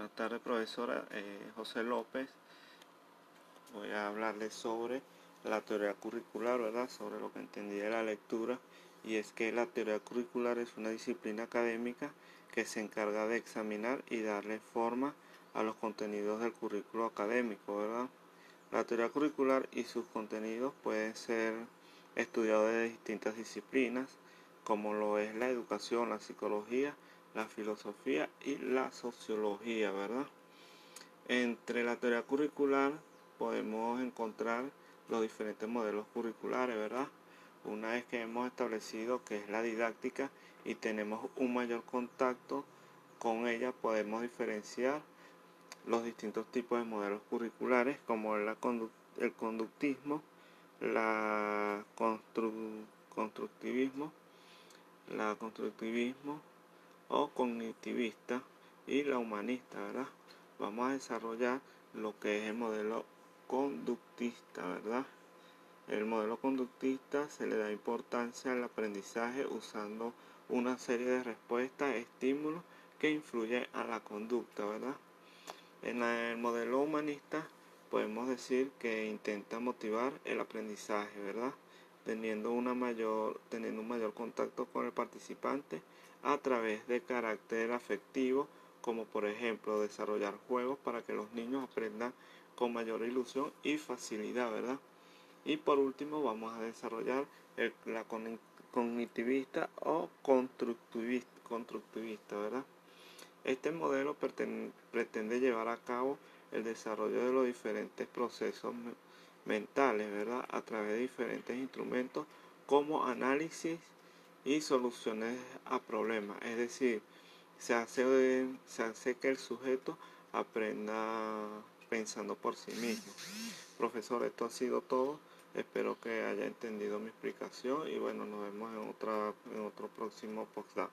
Buenas tardes, profesora eh, José López. Voy a hablarles sobre la teoría curricular, ¿verdad? Sobre lo que entendí de la lectura. Y es que la teoría curricular es una disciplina académica que se encarga de examinar y darle forma a los contenidos del currículo académico, ¿verdad? La teoría curricular y sus contenidos pueden ser estudiados de distintas disciplinas, como lo es la educación, la psicología, la filosofía y la sociología, ¿verdad? Entre la teoría curricular podemos encontrar los diferentes modelos curriculares, ¿verdad? Una vez que hemos establecido que es la didáctica y tenemos un mayor contacto con ella, podemos diferenciar los distintos tipos de modelos curriculares como el conductismo, la constructivismo, la constructivismo, o cognitivista y la humanista, ¿verdad? Vamos a desarrollar lo que es el modelo conductista, ¿verdad? El modelo conductista se le da importancia al aprendizaje usando una serie de respuestas, estímulos que influyen a la conducta, ¿verdad? En el modelo humanista podemos decir que intenta motivar el aprendizaje, ¿verdad? Teniendo, una mayor, teniendo un mayor contacto con el participante a través de carácter afectivo, como por ejemplo desarrollar juegos para que los niños aprendan con mayor ilusión y facilidad, ¿verdad? Y por último vamos a desarrollar el, la cognitivista o constructivista, constructivista, ¿verdad? Este modelo pretende llevar a cabo el desarrollo de los diferentes procesos mentales, ¿verdad? A través de diferentes instrumentos como análisis, y soluciones a problemas. Es decir, se hace, se hace que el sujeto aprenda pensando por sí mismo. Profesor, esto ha sido todo. Espero que haya entendido mi explicación y bueno, nos vemos en, otra, en otro próximo postdoc.